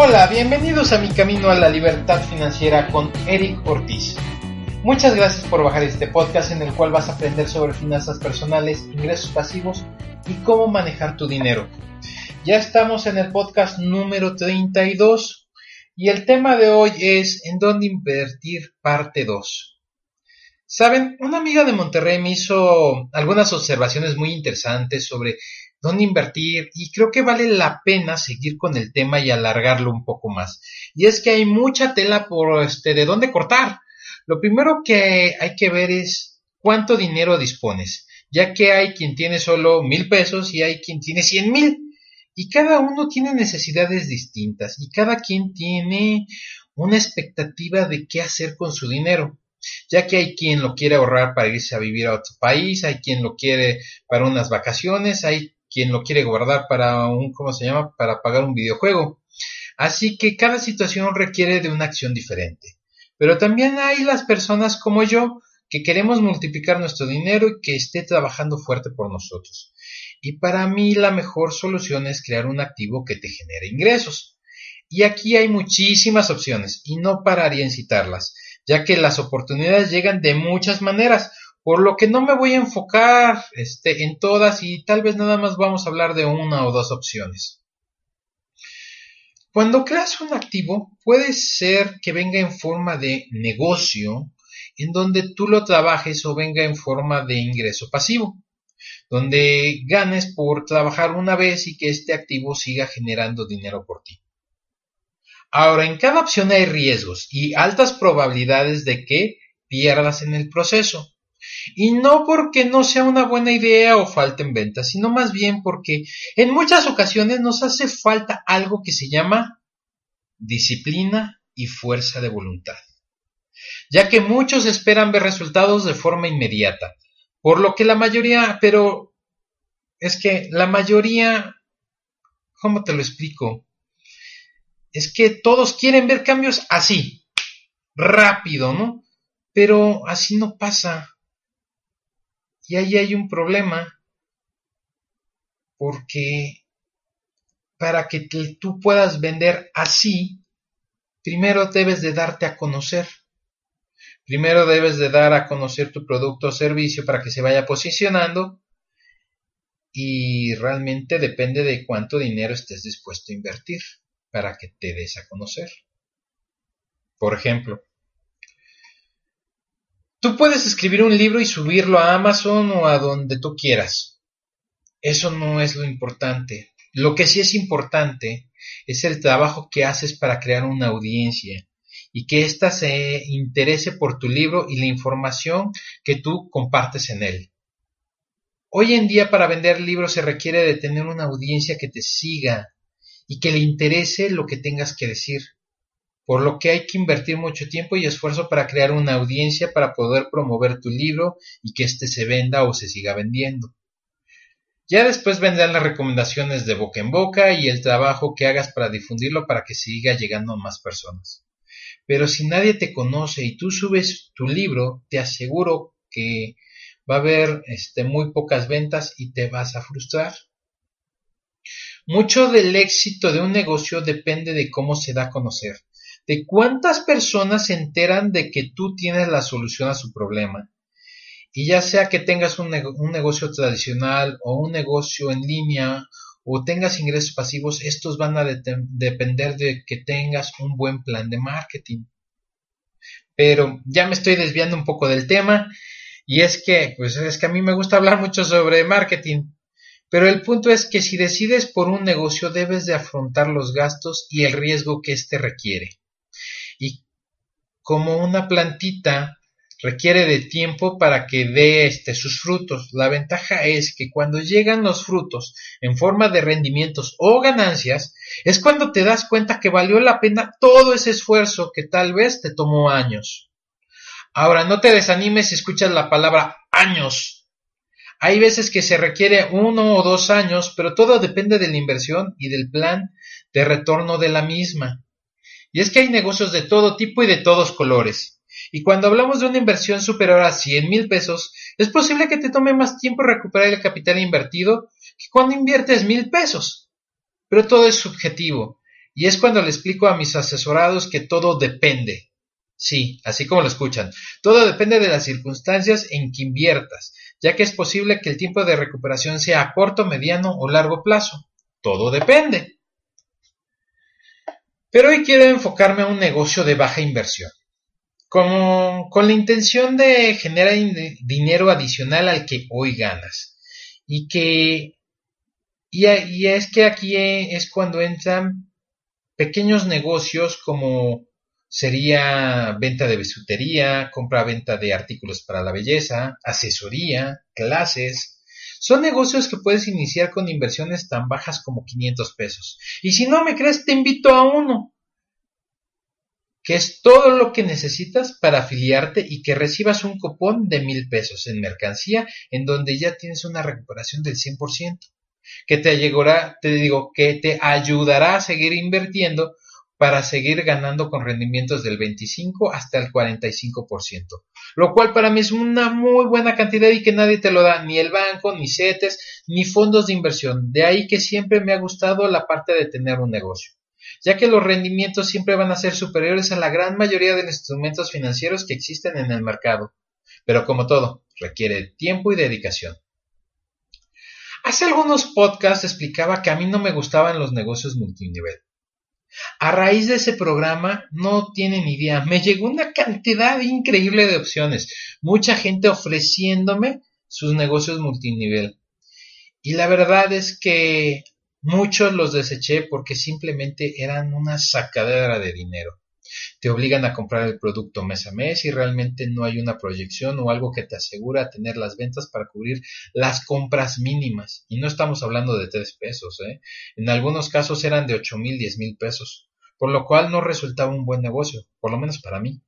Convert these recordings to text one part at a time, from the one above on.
Hola, bienvenidos a mi camino a la libertad financiera con Eric Ortiz. Muchas gracias por bajar este podcast en el cual vas a aprender sobre finanzas personales, ingresos pasivos y cómo manejar tu dinero. Ya estamos en el podcast número 32 y el tema de hoy es en dónde invertir parte 2. Saben, una amiga de Monterrey me hizo algunas observaciones muy interesantes sobre dónde invertir y creo que vale la pena seguir con el tema y alargarlo un poco más. Y es que hay mucha tela por este de dónde cortar. Lo primero que hay que ver es cuánto dinero dispones, ya que hay quien tiene solo mil pesos y hay quien tiene cien mil. Y cada uno tiene necesidades distintas y cada quien tiene una expectativa de qué hacer con su dinero ya que hay quien lo quiere ahorrar para irse a vivir a otro país, hay quien lo quiere para unas vacaciones, hay quien lo quiere guardar para un, ¿cómo se llama?, para pagar un videojuego. Así que cada situación requiere de una acción diferente. Pero también hay las personas como yo que queremos multiplicar nuestro dinero y que esté trabajando fuerte por nosotros. Y para mí la mejor solución es crear un activo que te genere ingresos. Y aquí hay muchísimas opciones y no pararía en citarlas, ya que las oportunidades llegan de muchas maneras, por lo que no me voy a enfocar este, en todas y tal vez nada más vamos a hablar de una o dos opciones. Cuando creas un activo, puede ser que venga en forma de negocio, en donde tú lo trabajes o venga en forma de ingreso pasivo, donde ganes por trabajar una vez y que este activo siga generando dinero por ti. Ahora, en cada opción hay riesgos y altas probabilidades de que pierdas en el proceso. Y no porque no sea una buena idea o falten ventas, sino más bien porque en muchas ocasiones nos hace falta algo que se llama disciplina y fuerza de voluntad. Ya que muchos esperan ver resultados de forma inmediata, por lo que la mayoría, pero es que la mayoría, ¿cómo te lo explico? Es que todos quieren ver cambios así, rápido, ¿no? Pero así no pasa. Y ahí hay un problema, porque para que tú puedas vender así, primero debes de darte a conocer. Primero debes de dar a conocer tu producto o servicio para que se vaya posicionando y realmente depende de cuánto dinero estés dispuesto a invertir para que te des a conocer. Por ejemplo, tú puedes escribir un libro y subirlo a Amazon o a donde tú quieras. Eso no es lo importante. Lo que sí es importante es el trabajo que haces para crear una audiencia y que ésta se interese por tu libro y la información que tú compartes en él. Hoy en día para vender libros se requiere de tener una audiencia que te siga, y que le interese lo que tengas que decir, por lo que hay que invertir mucho tiempo y esfuerzo para crear una audiencia para poder promover tu libro y que éste se venda o se siga vendiendo. Ya después vendrán las recomendaciones de boca en boca y el trabajo que hagas para difundirlo para que siga llegando a más personas. Pero si nadie te conoce y tú subes tu libro, te aseguro que va a haber este, muy pocas ventas y te vas a frustrar. Mucho del éxito de un negocio depende de cómo se da a conocer, de cuántas personas se enteran de que tú tienes la solución a su problema. Y ya sea que tengas un, negocio tradicional o un negocio en línea o tengas ingresos pasivos, estos van a depender de que tengas un buen plan de marketing. Pero ya me estoy desviando un poco del tema y es que, pues es que a mí me gusta hablar mucho sobre marketing. Pero el punto es que si decides por un negocio debes de afrontar los gastos y el riesgo que éste requiere. Como una plantita requiere de tiempo para que dé este, sus frutos. La ventaja es que cuando llegan los frutos en forma de rendimientos o ganancias, es cuando te das cuenta que valió la pena todo ese esfuerzo que tal vez te tomó años. Ahora, no te desanimes si escuchas la palabra años, hay veces que se requiere uno o dos años, pero todo depende de la inversión y del plan de retorno de la misma. Y es que hay negocios de todo tipo y de todos colores. Y cuando hablamos de una inversión superior a 100 mil pesos, es posible que te tome más tiempo recuperar el capital invertido que cuando inviertes mil pesos. Pero todo es subjetivo. Y es cuando le explico a mis asesorados que todo depende. Sí, así como lo escuchan. Todo depende de las circunstancias en que inviertas, ya que es posible que el tiempo de recuperación sea a corto, mediano o largo plazo. Todo depende. Pero hoy quiero enfocarme a un negocio de baja inversión, con, con la intención de generar dinero adicional al que hoy ganas. Y que y, y es que aquí es cuando entran pequeños negocios como sería venta de bisutería, compra-venta de artículos para la belleza, asesoría, clases. Son negocios que puedes iniciar con inversiones tan bajas como 500 pesos. Y si no me crees, te invito a uno, que es todo lo que necesitas para afiliarte y que recibas un cupón de mil pesos en mercancía en donde ya tienes una recuperación del 100%, que te llegará, te digo, que te ayudará a seguir invirtiendo para seguir ganando con rendimientos del 25 hasta el 45%, lo cual para mí es una muy buena cantidad y que nadie te lo da, ni el banco, ni CETES, ni fondos de inversión. De ahí que siempre me ha gustado la parte de tener un negocio, ya que los rendimientos siempre van a ser superiores a la gran mayoría de los instrumentos financieros que existen en el mercado. Pero como todo, requiere tiempo y dedicación. Hace algunos podcasts explicaba que a mí no me gustaban los negocios multinivel a raíz de ese programa, no tienen idea, me llegó una cantidad increíble de opciones, mucha gente ofreciéndome sus negocios multinivel. Y la verdad es que muchos los deseché porque simplemente eran una sacadera de dinero te obligan a comprar el producto mes a mes y realmente no hay una proyección o algo que te asegura tener las ventas para cubrir las compras mínimas. Y no estamos hablando de tres pesos, ¿eh? En algunos casos eran de ocho mil, diez mil pesos, por lo cual no resultaba un buen negocio, por lo menos para mí.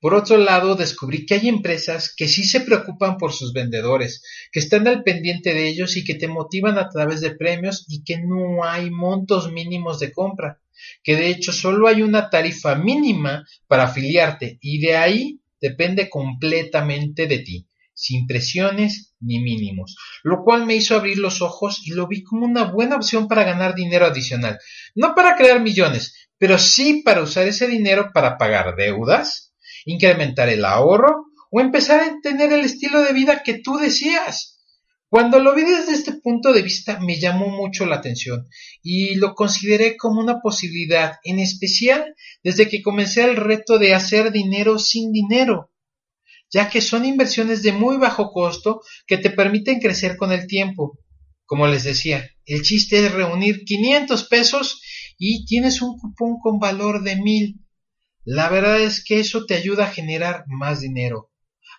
Por otro lado, descubrí que hay empresas que sí se preocupan por sus vendedores, que están al pendiente de ellos y que te motivan a través de premios y que no hay montos mínimos de compra que de hecho solo hay una tarifa mínima para afiliarte y de ahí depende completamente de ti, sin presiones ni mínimos, lo cual me hizo abrir los ojos y lo vi como una buena opción para ganar dinero adicional, no para crear millones, pero sí para usar ese dinero para pagar deudas, incrementar el ahorro o empezar a tener el estilo de vida que tú deseas. Cuando lo vi desde este punto de vista me llamó mucho la atención y lo consideré como una posibilidad, en especial desde que comencé el reto de hacer dinero sin dinero, ya que son inversiones de muy bajo costo que te permiten crecer con el tiempo. Como les decía, el chiste es reunir 500 pesos y tienes un cupón con valor de mil. La verdad es que eso te ayuda a generar más dinero.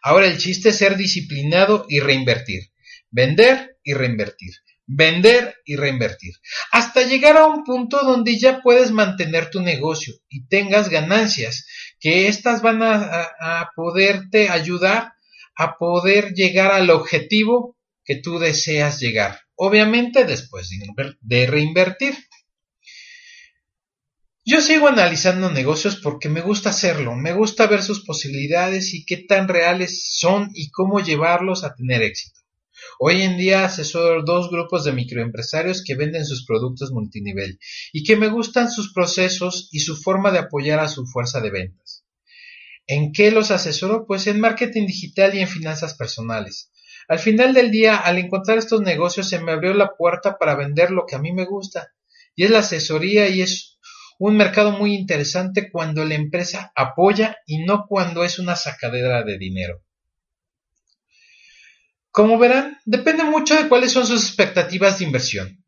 Ahora el chiste es ser disciplinado y reinvertir. Vender y reinvertir. Vender y reinvertir. Hasta llegar a un punto donde ya puedes mantener tu negocio y tengas ganancias, que éstas van a, poderte ayudar a poder llegar al objetivo que tú deseas llegar. Obviamente después de reinvertir. Yo sigo analizando negocios porque me gusta hacerlo, me gusta ver sus posibilidades y qué tan reales son y cómo llevarlos a tener éxito. Hoy en día asesoro dos grupos de microempresarios que venden sus productos multinivel y que me gustan sus procesos y su forma de apoyar a su fuerza de ventas. ¿En qué los asesoro? Pues en marketing digital y en finanzas personales. Al final del día, al encontrar estos negocios, se me abrió la puerta para vender lo que a mí me gusta, y es la asesoría y es un mercado muy interesante cuando la empresa apoya y no cuando es una sacadera de dinero. Como verán, depende mucho de cuáles son sus expectativas de inversión.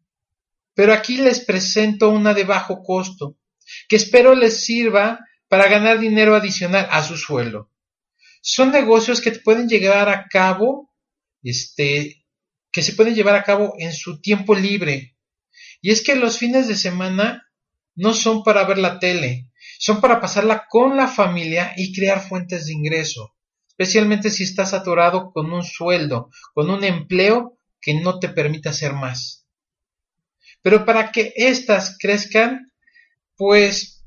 Pero aquí les presento una de bajo costo, que espero les sirva para ganar dinero adicional a su sueldo. Son negocios que pueden llevar a cabo, este, que se pueden llevar a cabo en su tiempo libre. Y es que los fines de semana no son para ver la tele, son para pasarla con la familia y crear fuentes de ingreso especialmente si estás atorado con un sueldo, con un empleo que no te permite hacer más. Pero para que éstas crezcan, pues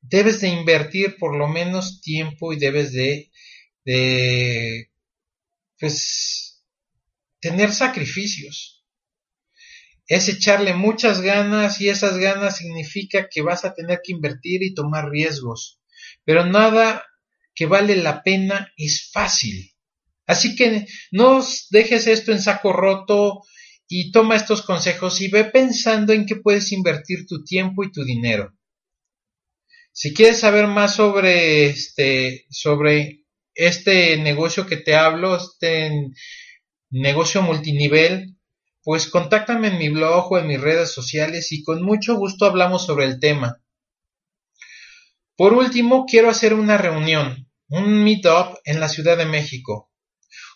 debes de invertir por lo menos tiempo y debes de, de pues, tener sacrificios. es echarle muchas ganas y esas ganas significa que vas a tener que invertir y tomar riesgos. Pero nada que vale la pena es fácil. Así que no dejes esto en saco roto y toma estos consejos y ve pensando en qué puedes invertir tu tiempo y tu dinero. Si quieres saber más sobre este, sobre este negocio que te hablo, este negocio multinivel, pues contáctame en mi blog o en mis redes sociales y con mucho gusto hablamos sobre el tema. Por último, quiero hacer una reunión, un meetup en la Ciudad de México.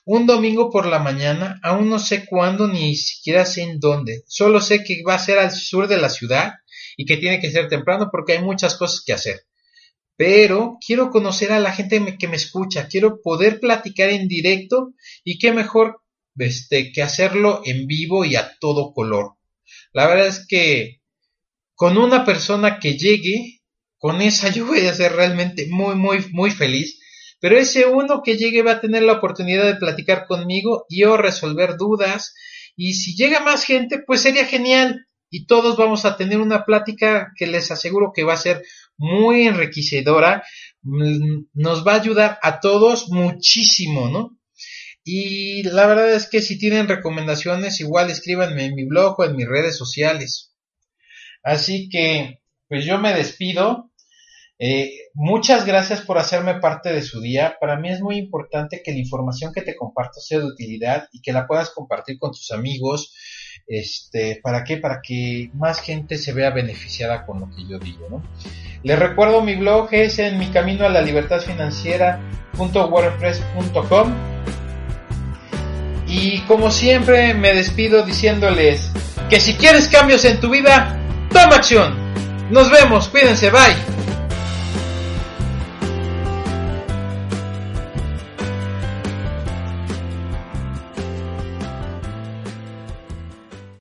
Un domingo por la mañana, aún no sé cuándo ni siquiera sé en dónde. Solo sé que va a ser al sur de la ciudad y que tiene que ser temprano porque hay muchas cosas que hacer. Pero quiero conocer a la gente que me escucha, quiero poder platicar en directo y qué mejor este, que hacerlo en vivo y a todo color. La verdad es que con una persona que llegue, con esa yo voy a ser realmente muy, muy, muy feliz pero ese uno que llegue va a tener la oportunidad de platicar conmigo y o resolver dudas. Y si llega más gente, pues sería genial. Y todos vamos a tener una plática que les aseguro que va a ser muy enriquecedora. Mm, nos va a ayudar a todos muchísimo, ¿no? Y la verdad es que si tienen recomendaciones, igual escríbanme en mi blog o en mis redes sociales. Así que, pues yo me despido. Eh, muchas gracias por hacerme parte de su día. Para mí es muy importante que la información que te comparto sea de utilidad y que la puedas compartir con tus amigos. Este, ¿para qué? Para que más gente se vea beneficiada con lo que yo digo, ¿no? Les recuerdo mi blog es en mi camino a la libertad financiera.wordpress.com y como siempre me despido diciéndoles que si quieres cambios en tu vida, toma acción. Nos vemos, cuídense, bye.